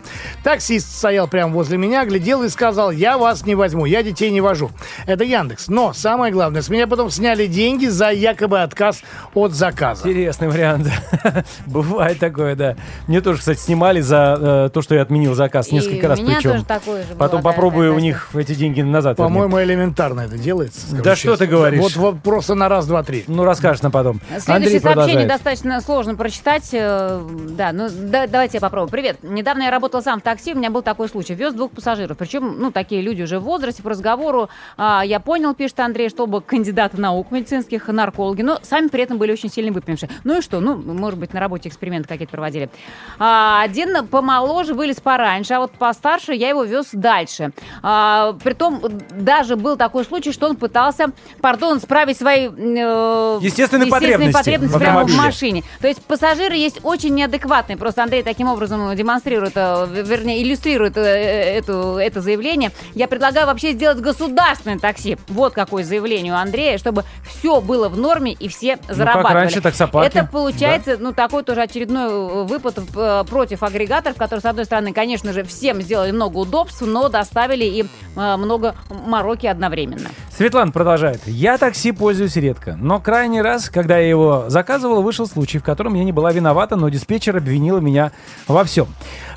Таксист стоял прямо возле меня, глядел и сказал, я вас не возьму, я детей не вожу. Это Яндекс. Но самое главное, с меня потом сняли деньги за якобы отказ от заказа. Интересный вариант. Бывает такое, да. Мне тоже, кстати, снимали за э, то, что я отменил заказ И несколько раз у меня причем. тоже такое же было, Потом попробую да, у них эти деньги назад. По-моему, элементарно это делается. Скажу Да что честно. ты говоришь? Вот, вот просто на раз, два, три. Ну, расскажешь нам потом. Следующее Андрей сообщение продолжает. достаточно сложно прочитать. Э, Да, ну да- давайте я попробую. Привет. Недавно я работала сам в такси, у меня был такой случай. Вез двух пассажиров. Причем, ну, такие люди уже в возрасте, по разговору. а, я понял, пишет Андрей, что оба кандидаты наук медицинских, наркологи, но сами при этом были очень сильно выпившие. Ну и что? Ну, может быть, на работе эксперименты какие-то проводили. А, один помоложе вылез пораньше, а вот постарше я его вез дальше. А, притом даже был такой случай, что он пытался, пардон, справить свои э, Естественные потребности потребности в прямо в машине. То есть пассажиры есть очень неадекватные. Просто Андрей таким образом демонстрирует, э, вернее, иллюстрирует э, эту, это заявление. Я предлагаю вообще сделать государственное такси. Вот какое заявление у Андрея, чтобы все было в норме и все зарабатывали. Ну, раньше таксопарки. Это получается, ну, такой тоже очередной э, выпад против агрегаторов, которые, с одной стороны, конечно же, всем сделали много удобств, но доставили им много мороки одновременно. Светлана продолжает. Я такси пользуюсь редко, но крайний раз, когда я его заказывал, вышел случай, в котором я не была виновата, но диспетчер обвинила меня во всем.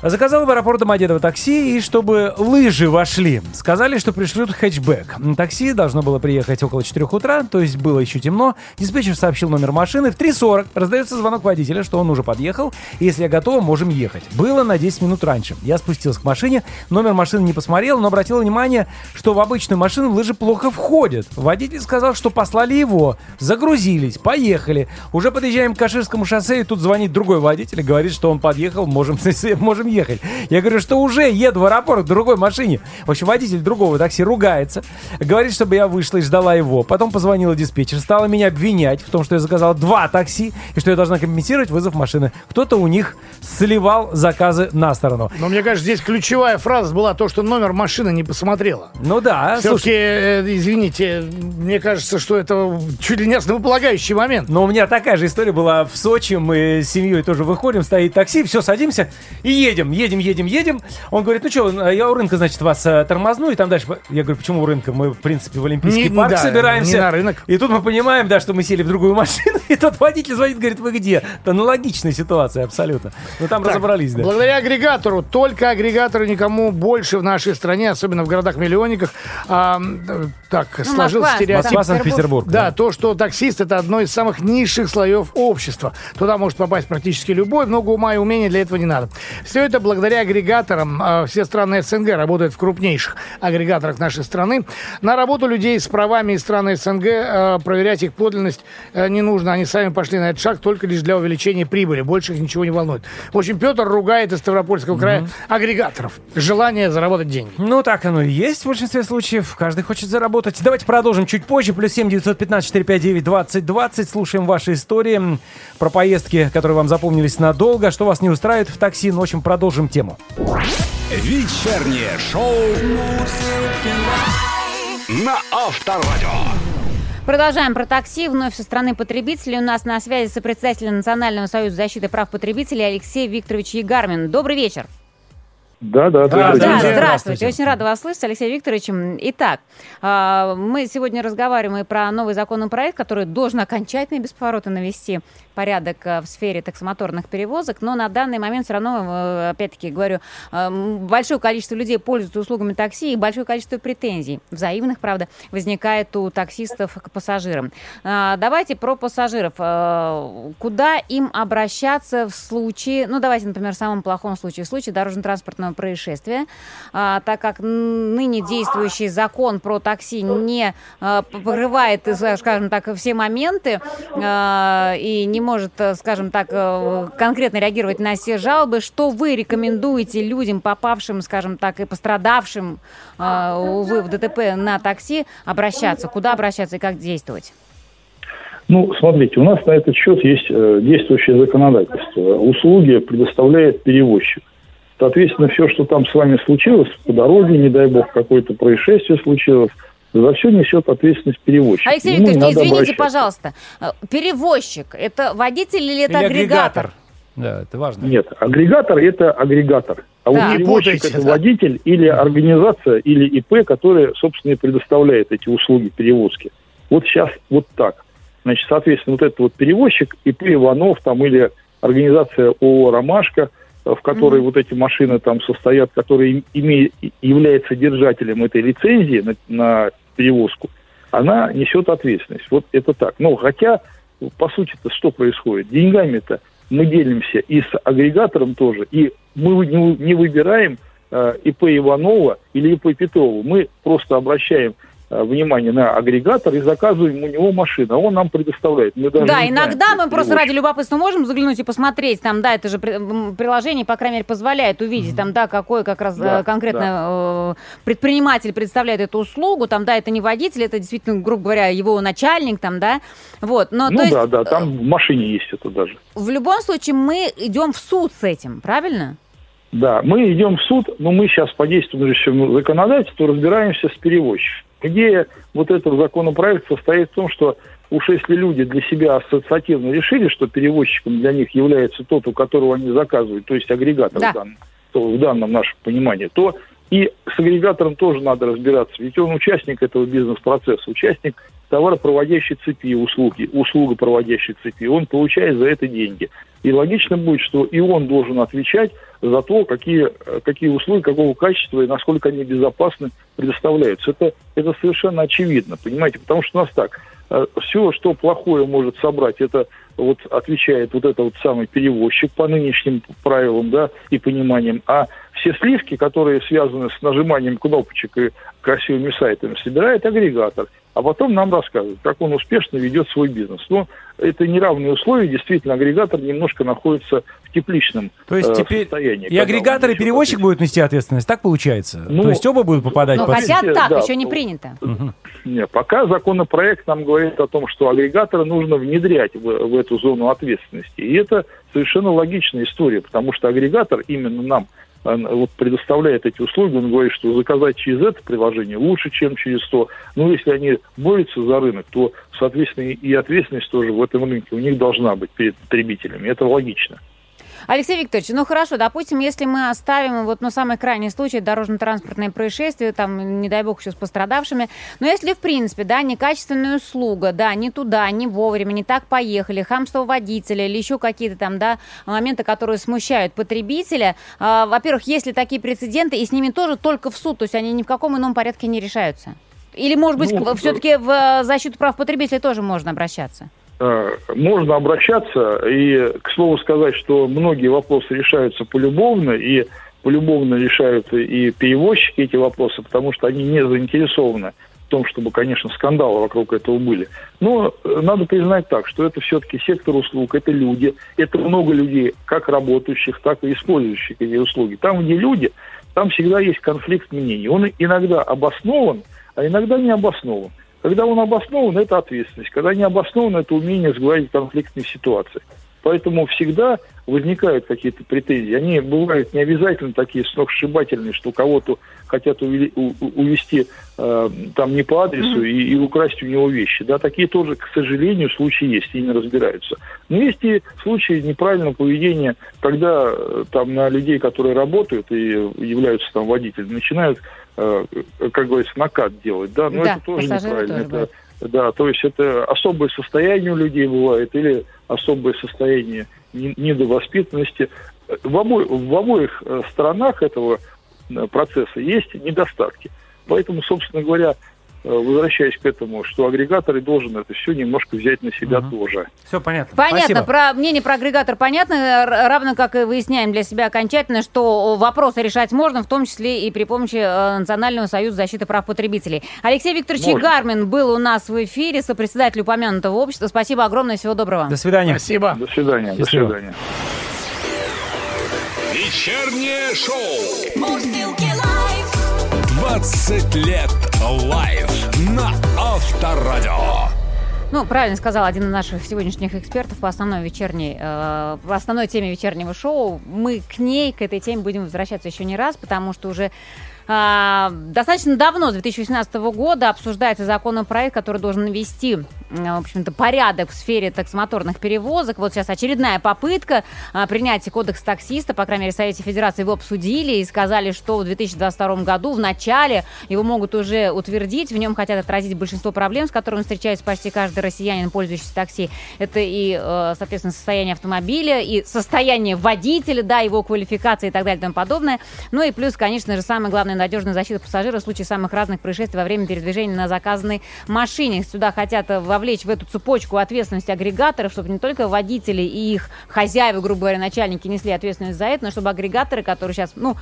Заказал в аэропорт Домодедово такси, и чтобы лыжи вошли, сказали, что пришлют хэтчбэк. Такси должно было приехать около 4 утра, то есть было еще темно. Диспетчер сообщил номер машины. В 3.40 раздается звонок водителя, что он уже подъехал, и если я готова, можем ехать. Было на 10 минут раньше. Я спустился к машине, номер машины не посмотрел, но обратил внимание, что в обычную машину лыжи плохо входят. Водитель сказал, что послали его, загрузились, поехали. Уже подъезжаем к Каширскому шоссе, и тут звонит другой водитель и говорит, что он подъехал, можем, можем ехать. Я говорю, что уже еду в аэропорт в другой машине. В общем, водитель другого такси ругается, говорит, чтобы я вышла и ждала его. Потом позвонила диспетчер, стала меня обвинять в том, что я заказал два такси, и что я должна компенсировать вызов машины. Кто-то у них сливал заказы на сторону. Но мне кажется, здесь ключевая фраза была то, что номер машины не посмотрела. Ну да, Все-таки, слушай, э, извините, мне кажется, что это чуть ли не основополагающий момент. Но у меня такая же история была в Сочи. Мы с семьей тоже выходим, стоит такси, все, садимся и едем, едем, едем, едем. Он говорит, ну что, я у рынка, значит, вас э, тормозну, и там дальше... Я говорю, почему у рынка? Мы, в принципе, в Олимпийский Не- парк да, собираемся. не на рынок. И тут мы понимаем, да, что мы сели в другую машину, и тот водитель звонит, говорит, вы где? Это аналогичная ситуация абсолютно. Но там Так, разобрались, да. Благодаря агрегатору, только агрегатору никому больше в нашей стране, особенно в городах-миллионниках, а, так, сложился Москва, стереотип. Москва, Санкт-Петербург. Да, то, что таксист это одно из самых низших слоев общества. Туда может попасть практически любой, много ума и умения для этого не надо. Все это благодаря агрегаторам. А, Все страны СНГ работают в крупнейших агрегаторах нашей страны. На работу людей с правами из стран СНГ а, проверять их подлинность а, не нужно. Они сами пошли на этот шаг только лишь для увеличения прибыли. Больше их ничего не волнует. В общем, Петр ругает из Ставропольского края агрегаторов. Желание заработать деньги. Ну, так оно и есть в большинстве случаев. Каждый хочет заработать. Давайте продолжим чуть позже. Плюс 7 915 459 20 20. Слушаем ваши истории про поездки, которые вам запомнились надолго. Что вас не устраивает в такси. Ну, в общем, продолжим тему. Вечернее шоу на Авторадио. Продолжаем про такси. Вновь со стороны потребителей. У нас на связи сопредседатель Национального союза защиты прав потребителей Алексей Викторович Егармин. Добрый вечер. Да, да, Да, добрый Да, день. здравствуйте. здравствуйте. Очень рада вас слышать, Алексей Викторович. Итак, а, мы сегодня разговариваем и про новый законопроект, который должен окончательно и бесповоротно навести порядок а, в сфере таксомоторных перевозок, но на данный момент все равно, э, опять-таки говорю, а, м, большое количество людей пользуются услугами такси и большое количество претензий, взаимных, правда, возникает у таксистов к пассажирам. А, Давайте про пассажиров. Куда им обращаться в случае, ну давайте, например, в самом плохом случае, в случае дорожно-транспортного происшествия, так как ныне действующий закон про такси не покрывает, э, скажем так, все моменты и не может, э, скажем так, э, конкретно реагировать на все жалобы, что вы рекомендуете людям, попавшим, скажем так, и пострадавшим, а, увы, в ДТП на такси, обращаться? Куда обращаться и как действовать? Ну, смотрите, у нас на этот счет есть э, действующее законодательство. Услуги предоставляет перевозчик. Соответственно, все, что там с вами случилось по дороге, не дай бог, какое-то происшествие случилось, за все несет ответственность перевозчик. Алексей Ему Викторович, извините, обращаться. пожалуйста, э, перевозчик, это водитель или это Или агрегатор? Да, это важно. Нет, агрегатор – это агрегатор. А Да. вот перевозчик это да. водитель или организация, или ИП, которая, собственно, и предоставляет эти услуги перевозки. Вот сейчас вот так. Значит, соответственно, вот этот вот перевозчик, ИП Иванов там или организация ООО «Ромашка», э, в которой вот эти машины там состоят, который име, является держателем этой лицензии на, на перевозку, она несет ответственность. Вот это так. Ну, хотя, по сути-то, что происходит? Деньгами-то мы делимся и с агрегатором тоже, и мы не, выбираем э, ИП Иванова или ИП Петрова. Мы просто обращаем внимание на агрегатор и заказываем у него машину, он нам предоставляет. Мы даже Да, знаем, иногда кто мы просто перевозчик. ради любопытства можем заглянуть и посмотреть, там, да, это же приложение, по крайней мере, позволяет увидеть, там, да, какой как раз Да, э, конкретно э, предприниматель представляет эту услугу, там, да, это не водитель, это действительно, грубо говоря, его начальник, там, да, вот, но, Ну то есть, да, да, там в машине есть это даже. в любом случае мы идем в суд с этим, правильно? Да, мы идем в суд, но мы сейчас по действующему законодательству разбираемся с перевозчиком. Идея вот этого законопроекта состоит в том, что уж если люди для себя ассоциативно решили, что перевозчиком для них является тот, у которого они заказывают, то есть агрегатор Да. в, данном, то в данном нашем понимании, то и с агрегатором тоже надо разбираться, ведь он участник этого бизнес-процесса, участник товаропроводящей цепи услуги, услугопроводящей цепи, он получает за это деньги. И логично будет, что и он должен отвечать за то, какие, какие услуги, какого качества и насколько они безопасны предоставляются. Это, это совершенно очевидно, понимаете, потому что у нас так, все, что плохое может собрать, это вот отвечает вот этот вот самый перевозчик по нынешним правилам, да, и пониманиям, а все сливки, которые связаны с нажиманием кнопочек и красивыми сайтами, собирает агрегатор, а потом нам рассказывает, как он успешно ведет свой бизнес. Но это неравные условия, действительно, агрегатор немножко находится в тепличном То есть э, теперь состоянии. и агрегатор, и перевозчик будет нести ответственность, так получается? Ну, То есть оба будут попадать Ну, под... хотя- хотят так, да, еще не принято. Нет, пока законопроект нам говорит о том, что агрегатора нужно внедрять в, в эту зону ответственности. И это совершенно логичная история, потому что агрегатор именно нам э, вот предоставляет эти услуги, он говорит, что заказать через это приложение лучше, чем через то. Но если они борются за рынок, то, соответственно, и ответственность тоже в этом рынке у них должна быть перед потребителями. Это логично. Алексей Викторович, ну хорошо, допустим, если мы оставим вот, ну, самый крайний случай, дорожно-транспортное происшествие, там, не дай бог, еще с пострадавшими, но если, в принципе, да, некачественная услуга, да, не туда, не вовремя, не так поехали, хамство водителя или еще какие-то там, да, моменты, которые смущают потребителя, а, во-первых, есть ли такие прецеденты, и с ними тоже только в суд, то есть они ни в каком ином порядке не решаются? Или, может быть, Ну, все-таки в э, защиту прав потребителя тоже можно обращаться? Э, можно обращаться и, к слову сказать, что многие вопросы решаются полюбовно, и полюбовно решают и перевозчики эти вопросы, потому что они не заинтересованы в том, чтобы, конечно, скандалы вокруг этого были. Но э, надо признать так, что это все-таки сектор услуг, это люди, это много людей, как работающих, так и использующих эти услуги. Там, где люди, там всегда есть конфликт мнений. Он иногда обоснован, а иногда не обоснован. Когда он обоснован, это ответственность. Когда не обоснован, это умение сгладить конфликтные ситуации. Поэтому всегда возникают какие-то претензии. Они бывают не обязательно такие сногсшибательные, что кого-то хотят увели- у- увести э, там не по адресу и, и украсть у него вещи. Да, такие тоже, к сожалению, случаи есть, и не разбираются. Но есть и случаи неправильного поведения, когда э, там на людей, которые работают и являются там водителями, начинают, как говорится, накат делать. Да, но Да, это тоже неправильно. тоже Это- да, то есть это особое состояние у людей бывает или особое состояние не- недовоспитанности. В, обо- в обоих э, сторонах этого э, процесса есть недостатки. Поэтому, собственно говоря, э, возвращаясь к этому, что агрегаторы должен это все немножко взять на себя тоже. Все понятно. Понятно, Спасибо. про мнение про агрегатор понятно, равно как и выясняем для себя окончательно, что вопросы решать можно, в том числе и при помощи э, Национального союза защиты прав потребителей. Алексей Викторович Можно. Гармин был у нас в эфире, сопредседатель упомянутого общества. Спасибо огромное, всего доброго. До свидания. Спасибо. До свидания. Счастливо. До свидания. Вечернее шоу. Мурзилки лайф. 20 лет live на Авторадио. Ну, правильно сказал один из наших сегодняшних экспертов по основной вечерней, э, по основной теме вечернего шоу. Мы к ней, к этой теме будем возвращаться еще не раз, потому что уже достаточно давно, с 2018 года, обсуждается законопроект, который должен навести, м, в общем-то, порядок в сфере таксомоторных перевозок. Вот сейчас очередная попытка а, принятия кодекса таксиста, по крайней мере, в Совете Федерации его обсудили и сказали, что в 2022 году в начале его могут уже утвердить. В нем хотят отразить большинство проблем, с которыми встречается почти каждый россиянин, пользующийся такси. Это и, э, соответственно, состояние автомобиля, и состояние водителя, да, его квалификация и так далее и тому подобное. Ну и плюс, конечно же, самое главное, надежная защита пассажира в случае самых разных происшествий во время передвижения на заказанной машине. Сюда хотят э, вовлечь в эту цепочку ответственность агрегаторов, чтобы не только водители и их хозяева, грубо говоря, начальники несли ответственность за это, но чтобы агрегаторы, которые сейчас, ну,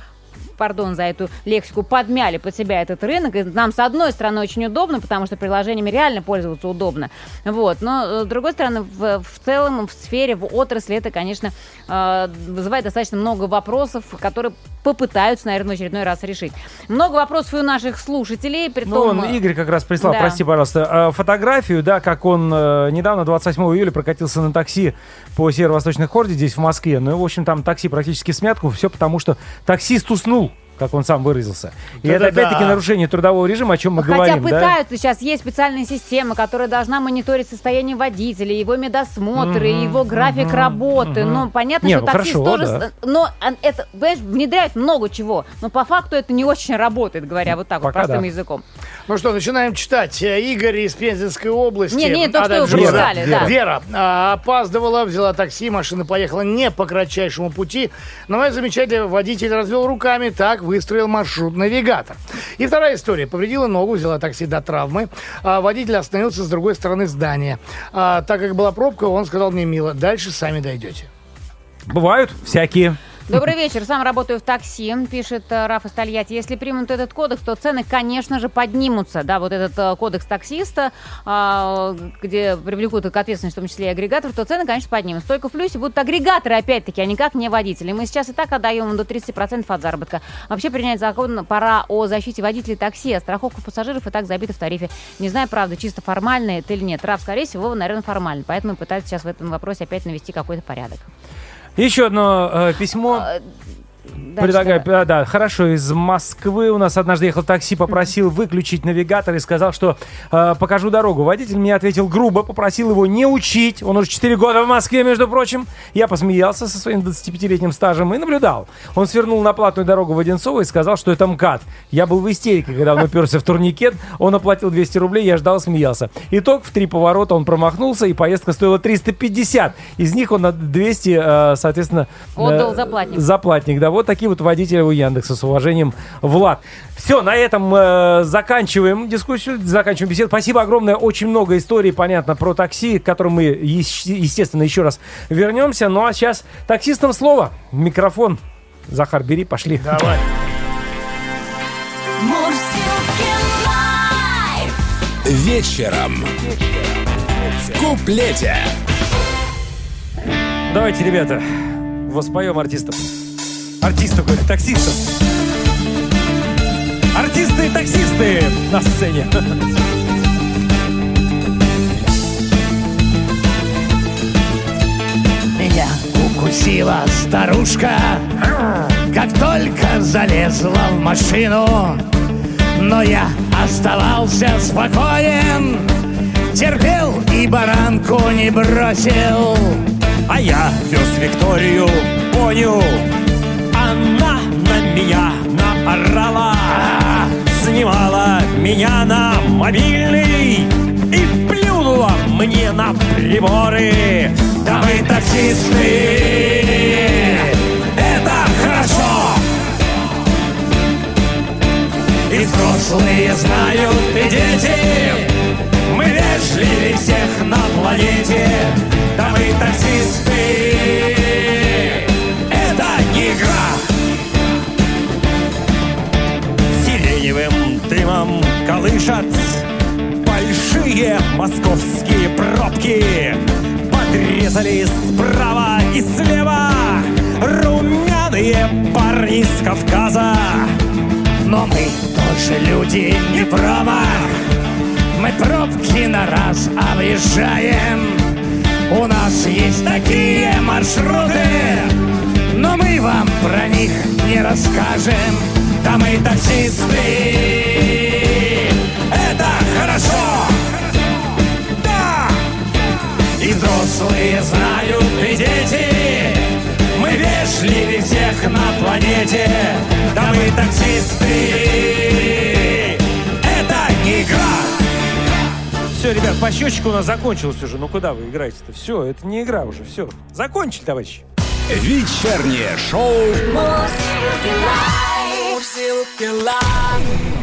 пардон за эту лексику, подмяли под себя этот рынок. И нам, с одной стороны, очень удобно, потому что приложениями реально пользоваться удобно. Вот. Но, э, с другой стороны, в, в целом, в сфере, в отрасли это, конечно, э, вызывает достаточно много вопросов, которые попытаются, наверное, в очередной раз решить. Много вопросов и у наших слушателей, при Ну, он, Игорь как раз прислал, Да. прости, пожалуйста, э, фотографию, да, как он э, недавно, 28 июля, прокатился на такси по северо-восточной хорде здесь, в Москве. Ну, и, в общем, там такси практически смятку. Все потому, что таксист уснул, как он сам выразился. И это, Да-да-да. опять-таки, нарушение трудового режима, о чем мы Хотя говорим, да? пытаются, сейчас есть специальная система, которая должна мониторить состояние водителя, его медосмотры, Мгм, его график мгм, работы. мгм. Но понятно, Не, что ну таксист хорошо, тоже... да. Но это, понимаешь, внедряют много чего. Но по факту это не очень работает, говоря вот так вот Пока простым да. языком. Ну что, начинаем читать. Э, Игорь из Пензенской области. Не, не, только А, что да, вы Вера. прочитали, да. Вера а, опаздывала, взяла такси, машина поехала не по кратчайшему пути. Но моя замечательная водитель развел руками, так выстроил маршрут-навигатор. И вторая история. Повредила ногу, взяла такси до травмы. А, водитель остановился с другой стороны здания. А, так как была пробка, он сказал мне, мило, дальше сами дойдете. Бывают всякие. Добрый вечер. Сам работаю в такси, пишет э, Раф из Тольятти. Если примут этот кодекс, то цены, конечно же, поднимутся. Да, вот этот э, кодекс таксиста, а, где привлекут к ответственности, в том числе и агрегаторов, то цены, конечно, поднимутся. Только в плюсе будут агрегаторы, опять-таки, а никак не водители. Мы сейчас и так отдаем до 30% от заработка. Вообще принять закон пора о защите водителей такси, а страховка пассажиров и так забита в тарифе. Не знаю, правда, чисто формально это или нет. Раф, скорее всего, наверное, формально. Поэтому пытаются сейчас в этом вопросе опять навести какой-то порядок. Еще одно э, письмо. А, Дальше Предлагаю, да, да, хорошо, из Москвы у нас однажды ехал такси, попросил выключить навигатор и сказал, что э, покажу дорогу. Водитель мне ответил грубо, попросил его не учить. Он уже 4 года в Москве, между прочим. Я посмеялся со своим 25-летним стажем и наблюдал. Он свернул на платную дорогу в Одинцово и сказал, что это МКАД. Я был в истерике, когда он уперся в турникет. Он оплатил 200 рублей, я ждал, смеялся. Итог, в три поворота он промахнулся, и поездка стоила 350. Из них он на 200, э, соответственно... э, Отдал заплатник. Заплатник, да. Вот такие вот водители у Яндекса. С уважением, Влад. Все, на этом э, заканчиваем дискуссию, заканчиваем беседу. Спасибо огромное. Очень много историй, понятно, про такси, к которым мы, ес- естественно, еще раз вернемся. Ну а сейчас таксистам слово. Микрофон. Захар, бери, пошли. Давай. Вечером. В куплете. Давайте, ребята, воспоем артистов. Артистов, говорю, таксистов. Артисты и таксисты на сцене. Меня укусила старушка, как только залезла в машину. Но я оставался спокоен, терпел и баранку не бросил. А я вез Викторию Поню. Меня на мобильный и плюнула мне на приборы. Да вы таксисты, это хорошо. И взрослые знают, и дети Мы вежливее всех на планете Да мы таксисты дымом колышат Большие московские пробки Подрезали справа и слева. Румяные парни с Кавказа. Но мы тоже люди не промах Мы пробки на раз объезжаем. У нас есть такие маршруты Но мы вам про них не расскажем Да мы таксисты Это хорошо Да! И взрослые знают, и дети Мы вежливее всех на планете Да мы таксисты Это не игра Все, ребят, по счетчику у нас закончилось уже. Ну куда вы играете-то? Все, это не игра уже. Все. Закончили, товарищи. Вечернее шоу Мурзилки лайф.